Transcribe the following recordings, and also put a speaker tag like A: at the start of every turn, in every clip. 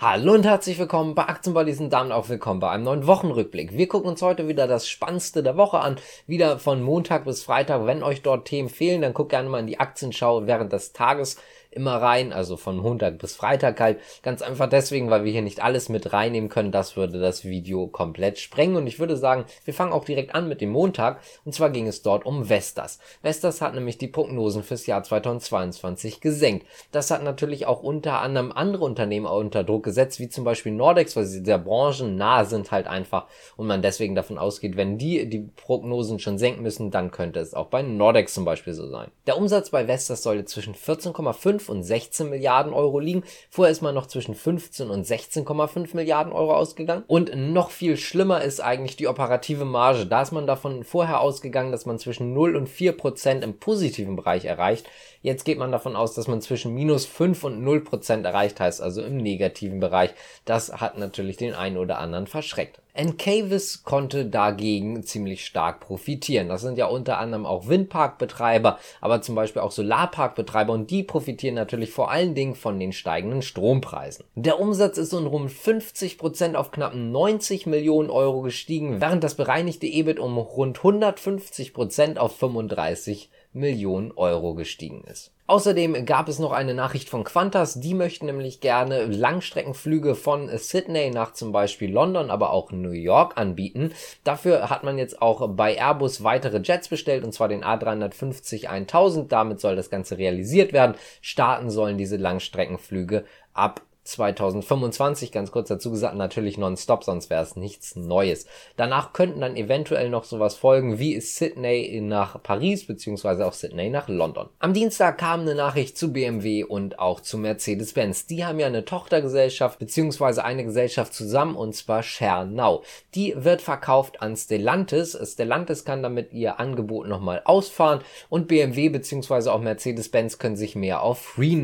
A: Hallo und herzlich willkommen bei Aktienbuddies und damit auch willkommen bei einem neuen Wochenrückblick. Wir gucken uns heute wieder das Spannendste der Woche an, wieder von Montag bis Freitag. Wenn euch dort Themen fehlen, dann guckt gerne mal in die Aktienschau während des Tages immer rein, also von Montag bis Freitag halt. Ganz einfach deswegen, weil wir hier nicht alles mit reinnehmen können. Das würde das Video komplett sprengen. Und ich würde sagen, wir fangen auch direkt an mit dem Montag. Und zwar ging es dort um Vestas. Vestas hat nämlich die Prognosen fürs Jahr 2022 gesenkt. Das hat natürlich auch unter anderem andere Unternehmen unter Druck gesetzt, wie zum Beispiel Nordex, weil sie der Branchen nahe sind halt einfach und man deswegen davon ausgeht, wenn die die Prognosen schon senken müssen, dann könnte es auch bei Nordex zum Beispiel so sein. Der Umsatz bei Vestas sollte zwischen 14,5 und 16 Milliarden Euro liegen. Vorher ist man noch zwischen 15 und 16,5 Milliarden Euro ausgegangen. Und noch viel schlimmer ist eigentlich die operative Marge. Da ist man davon vorher ausgegangen, dass man zwischen 0 und 4 Prozent im positiven Bereich erreicht. Jetzt geht man davon aus, dass man zwischen minus 5 und 0 Prozent erreicht, heißt also im negativen Bereich. Das hat natürlich den einen oder anderen verschreckt. Encavis konnte dagegen ziemlich stark profitieren. Das sind ja unter anderem auch Windparkbetreiber, aber zum Beispiel auch Solarparkbetreiber und die profitieren natürlich vor allen Dingen von den steigenden Strompreisen. Der Umsatz ist um rund 50 Prozent auf knapp 90 Millionen Euro gestiegen, während das bereinigte EBIT um rund 150 Prozent auf 35 Millionen Euro gestiegen ist. Außerdem gab es noch eine Nachricht von Qantas, die möchten nämlich gerne Langstreckenflüge von Sydney nach zum Beispiel London, aber auch New York anbieten. Dafür hat man jetzt auch bei Airbus weitere Jets bestellt, und zwar den A350 1000. Damit soll das Ganze realisiert werden. Starten sollen diese Langstreckenflüge ab 2025, ganz kurz dazu gesagt, natürlich nonstop, sonst wäre es nichts Neues. Danach könnten dann eventuell noch sowas folgen wie Sydney nach Paris, beziehungsweise auch Sydney nach London. Am Dienstag kam eine Nachricht zu BMW und auch zu Mercedes-Benz. Die haben ja eine Tochtergesellschaft, beziehungsweise eine Gesellschaft zusammen, und zwar Now. Die wird verkauft an Stellantis. Stellantis kann damit ihr Angebot nochmal ausfahren und BMW beziehungsweise auch Mercedes-Benz können sich mehr auf Free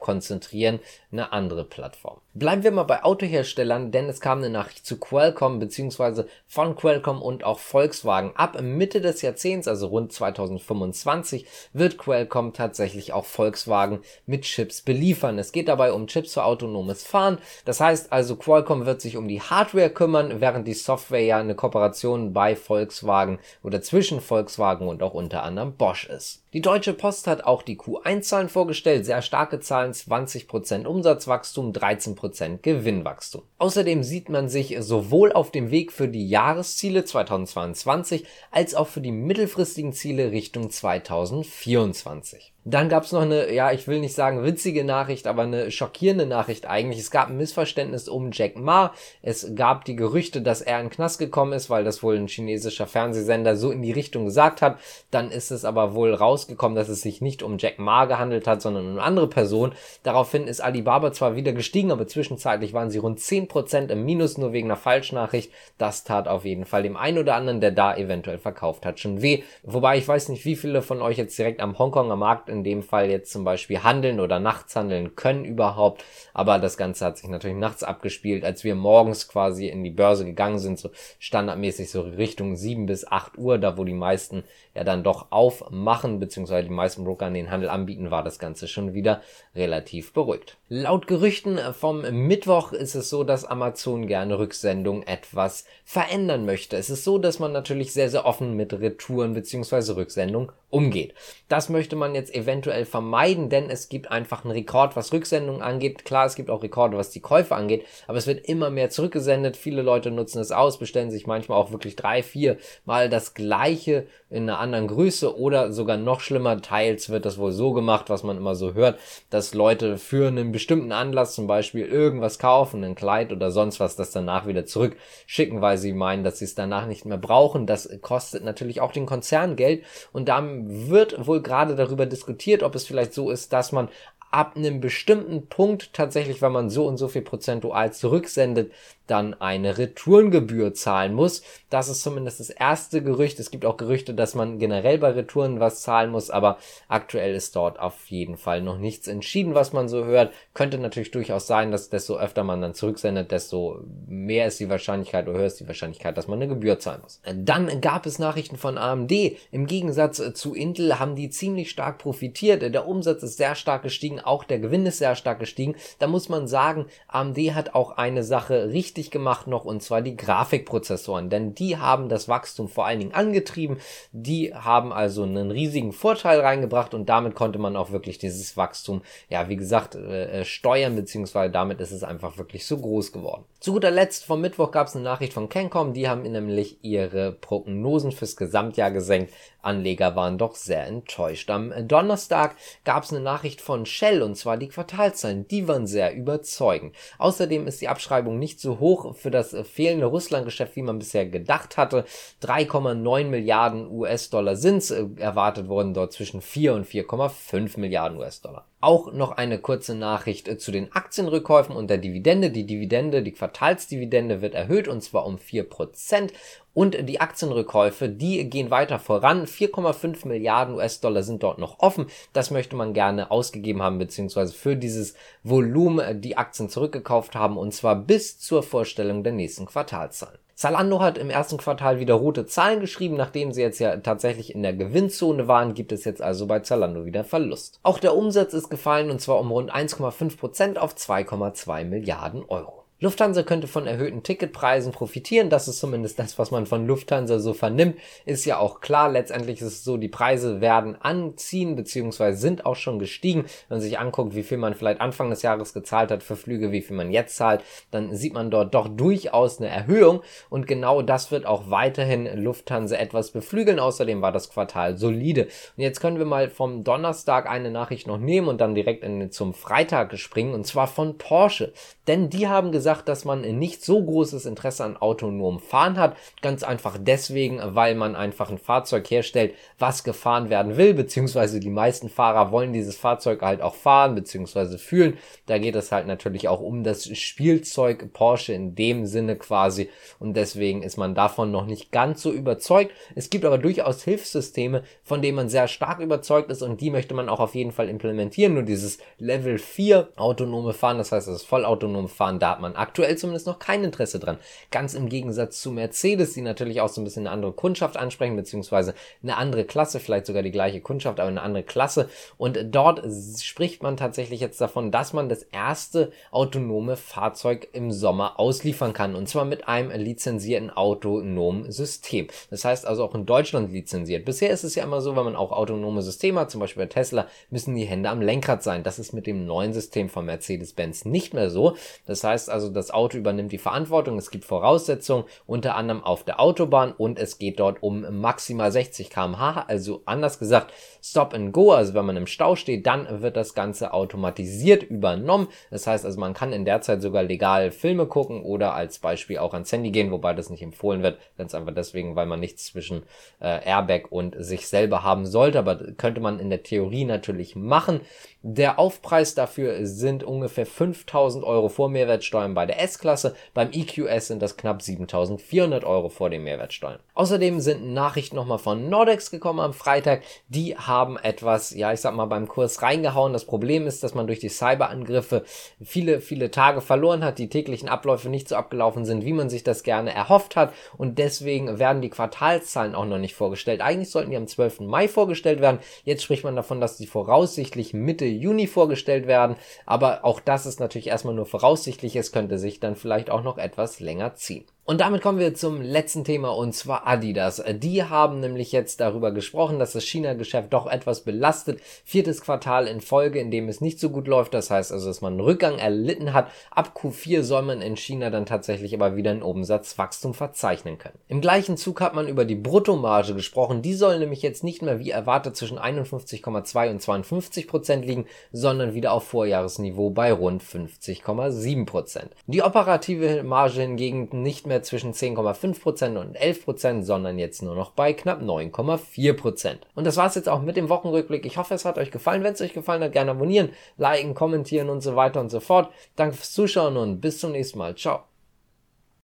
A: konzentrieren, eine andere Plattform. Plattform. Bleiben wir mal bei Autoherstellern, denn es kam eine Nachricht zu Qualcomm bzw. von Qualcomm und auch Volkswagen. Ab Mitte des Jahrzehnts, also rund 2025, wird Qualcomm tatsächlich auch Volkswagen mit Chips beliefern. Es geht dabei um Chips für autonomes Fahren. Das heißt also, Qualcomm wird sich um die Hardware kümmern, während die Software ja eine Kooperation bei Volkswagen oder zwischen Volkswagen und auch unter anderem Bosch ist. Die Deutsche Post hat auch die Q1-Zahlen vorgestellt, sehr starke Zahlen, 20% Umsatzwachstum, 13% Gewinnwachstum. Außerdem sieht man sich sowohl auf dem Weg für die Jahresziele 2022 als auch für die mittelfristigen Ziele Richtung 2024. Dann gab es noch eine, ja, ich will nicht sagen witzige Nachricht, aber eine schockierende Nachricht eigentlich. Es gab ein Missverständnis um Jack Ma. Es gab die Gerüchte, dass er in den Knast gekommen ist, weil das wohl ein chinesischer Fernsehsender so in die Richtung gesagt hat. Dann ist es aber wohl rausgekommen, dass es sich nicht um Jack Ma gehandelt hat, sondern um eine andere Person. Daraufhin ist Alibaba zwar wieder gestiegen, aber zwischenzeitlich waren sie rund 10% im Minus, nur wegen einer Falschnachricht. Das tat auf jeden Fall dem einen oder anderen, der da eventuell verkauft hat, schon weh. Wobei ich weiß nicht, wie viele von euch jetzt direkt am Hongkonger Markt in dem Fall jetzt zum Beispiel handeln oder nachts handeln können überhaupt. Aber das Ganze hat sich natürlich nachts abgespielt, als wir morgens quasi in die Börse gegangen sind, so standardmäßig so Richtung 7 bis 8 Uhr, da wo die meisten ja dann doch aufmachen, beziehungsweise die meisten Broker den Handel anbieten, war das Ganze schon wieder relativ beruhigt. Laut Gerüchten vom Mittwoch ist es so, dass Amazon gerne Rücksendung etwas verändern möchte. Es ist so, dass man natürlich sehr, sehr offen mit Retouren beziehungsweise Rücksendung umgeht. Das möchte man jetzt eventuell vermeiden, denn es gibt einfach einen Rekord, was Rücksendung angeht. Klar, es gibt auch Rekorde, was die Käufe angeht, aber es wird immer mehr zurückgesendet. Viele Leute nutzen es aus, bestellen sich manchmal auch wirklich drei, vier Mal das gleiche in einer anderen Größe oder sogar noch schlimmer, teils wird das wohl so gemacht, was man immer so hört, dass Leute für einen bestimmten Anlass zum Beispiel irgendwas kaufen, ein Kleid oder sonst was, das danach wieder zurückschicken, weil sie meinen, dass sie es danach nicht mehr brauchen. Das kostet natürlich auch den Konzern Geld und dann wird wohl gerade darüber diskutiert, ob es vielleicht so ist, dass man ab einem bestimmten Punkt tatsächlich, wenn man so und so viel prozentual zurücksendet, dann eine Retourengebühr zahlen muss. Das ist zumindest das erste Gerücht. Es gibt auch Gerüchte, dass man generell bei Retouren was zahlen muss, aber aktuell ist dort auf jeden Fall noch nichts entschieden, was man so hört. Könnte natürlich durchaus sein, dass desto öfter man dann zurücksendet, desto mehr ist die Wahrscheinlichkeit oder höher ist die Wahrscheinlichkeit, dass man eine Gebühr zahlen muss. Dann gab es Nachrichten von AMD. Im Gegensatz zu Intel haben die ziemlich stark profitiert. Der Umsatz ist sehr stark gestiegen, auch der Gewinn ist sehr stark gestiegen. Da muss man sagen, AMD hat auch eine Sache richtig gemacht noch und zwar die Grafikprozessoren, denn die haben das Wachstum vor allen Dingen angetrieben. Die haben also einen riesigen Vorteil reingebracht und damit konnte man auch wirklich dieses Wachstum, ja, wie gesagt, äh, äh steuern, beziehungsweise damit ist es einfach wirklich so groß geworden. Zu guter Letzt vom Mittwoch gab es eine Nachricht von Cancom, die haben nämlich ihre Prognosen fürs Gesamtjahr gesenkt. Anleger waren doch sehr enttäuscht. Am Donnerstag gab es eine Nachricht von Shell und zwar die Quartalzahlen. Die waren sehr überzeugend. Außerdem ist die Abschreibung nicht so hoch für das fehlende Russlandgeschäft, wie man bisher gedacht hatte. 3,9 Milliarden US-Dollar sind äh, erwartet worden, dort zwischen 4 und 4,5 Milliarden US-Dollar. Auch noch eine kurze Nachricht äh, zu den Aktienrückkäufen und der Dividende. Die Dividende, die Quartalsdividende wird erhöht und zwar um 4%. Und die Aktienrückkäufe, die gehen weiter voran. 4,5 Milliarden US-Dollar sind dort noch offen. Das möchte man gerne ausgegeben haben, beziehungsweise für dieses Volumen die Aktien zurückgekauft haben, und zwar bis zur Vorstellung der nächsten Quartalzahlen. Zalando hat im ersten Quartal wieder rote Zahlen geschrieben, nachdem sie jetzt ja tatsächlich in der Gewinnzone waren, gibt es jetzt also bei Zalando wieder Verlust. Auch der Umsatz ist gefallen und zwar um rund 1,5 Prozent auf 2,2 Milliarden Euro. Lufthansa könnte von erhöhten Ticketpreisen profitieren. Das ist zumindest das, was man von Lufthansa so vernimmt. Ist ja auch klar. Letztendlich ist es so, die Preise werden anziehen, beziehungsweise sind auch schon gestiegen. Wenn man sich anguckt, wie viel man vielleicht Anfang des Jahres gezahlt hat für Flüge, wie viel man jetzt zahlt, dann sieht man dort doch durchaus eine Erhöhung. Und genau das wird auch weiterhin Lufthansa etwas beflügeln. Außerdem war das Quartal solide. Und jetzt können wir mal vom Donnerstag eine Nachricht noch nehmen und dann direkt in, zum Freitag springen. Und zwar von Porsche. Denn die haben gesagt, gesagt, dass man nicht so großes Interesse an autonomem Fahren hat. Ganz einfach deswegen, weil man einfach ein Fahrzeug herstellt, was gefahren werden will, beziehungsweise die meisten Fahrer wollen dieses Fahrzeug halt auch fahren, beziehungsweise fühlen. Da geht es halt natürlich auch um das Spielzeug Porsche in dem Sinne quasi. Und deswegen ist man davon noch nicht ganz so überzeugt. Es gibt aber durchaus Hilfssysteme, von denen man sehr stark überzeugt ist und die möchte man auch auf jeden Fall implementieren. Nur dieses Level 4 autonome Fahren, das heißt das vollautonome Fahren, da hat man aktuell zumindest noch kein Interesse dran. Ganz im Gegensatz zu Mercedes, die natürlich auch so ein bisschen eine andere Kundschaft ansprechen, beziehungsweise eine andere Klasse, vielleicht sogar die gleiche Kundschaft, aber eine andere Klasse. Und dort spricht man tatsächlich jetzt davon, dass man das erste autonome Fahrzeug im Sommer ausliefern kann. Und zwar mit einem lizenzierten autonomen System. Das heißt also auch in Deutschland lizenziert. Bisher ist es ja immer so, wenn man auch autonome Systeme hat, zum Beispiel bei Tesla, müssen die Hände am Lenkrad sein. Das ist mit dem neuen System von Mercedes-Benz nicht mehr so. Das heißt also, das Auto übernimmt die Verantwortung. Es gibt Voraussetzungen, unter anderem auf der Autobahn und es geht dort um maximal 60 km/h. Also anders gesagt, Stop and Go. Also wenn man im Stau steht, dann wird das Ganze automatisiert übernommen. Das heißt also, man kann in der Zeit sogar legal Filme gucken oder als Beispiel auch ans Handy gehen, wobei das nicht empfohlen wird. Ganz einfach deswegen, weil man nichts zwischen äh, Airbag und sich selber haben sollte. Aber könnte man in der Theorie natürlich machen. Der Aufpreis dafür sind ungefähr 5000 Euro vor Mehrwertsteuern bei der S-Klasse. Beim EQS sind das knapp 7400 Euro vor den Mehrwertsteuern. Außerdem sind Nachrichten nochmal von Nordex gekommen am Freitag. Die haben etwas, ja, ich sag mal, beim Kurs reingehauen. Das Problem ist, dass man durch die Cyberangriffe viele, viele Tage verloren hat, die täglichen Abläufe nicht so abgelaufen sind, wie man sich das gerne erhofft hat. Und deswegen werden die Quartalszahlen auch noch nicht vorgestellt. Eigentlich sollten die am 12. Mai vorgestellt werden. Jetzt spricht man davon, dass die voraussichtlich Mitte Juni vorgestellt werden. Aber auch das ist natürlich erstmal nur voraussichtlich. Es könnte sich dann vielleicht auch noch etwas länger ziehen. Und damit kommen wir zum letzten Thema und zwar Adidas. Die haben nämlich jetzt darüber gesprochen, dass das China-Geschäft doch etwas belastet. Viertes Quartal in Folge, in dem es nicht so gut läuft. Das heißt also, dass man einen Rückgang erlitten hat. Ab Q4 soll man in China dann tatsächlich aber wieder ein Umsatzwachstum verzeichnen können. Im gleichen Zug hat man über die Bruttomarge gesprochen. Die soll nämlich jetzt nicht mehr wie erwartet zwischen 51,2 und 52 Prozent liegen, sondern wieder auf Vorjahresniveau bei rund 50,7 Prozent. Die operative Marge hingegen nicht mehr mehr zwischen 10,5% und 11%, sondern jetzt nur noch bei knapp 9,4%. Und das war's jetzt auch mit dem Wochenrückblick. Ich hoffe, es hat euch gefallen. Wenn es euch gefallen hat, gerne abonnieren, liken, kommentieren und so weiter und so fort. Danke fürs Zuschauen und bis zum nächsten Mal. Ciao.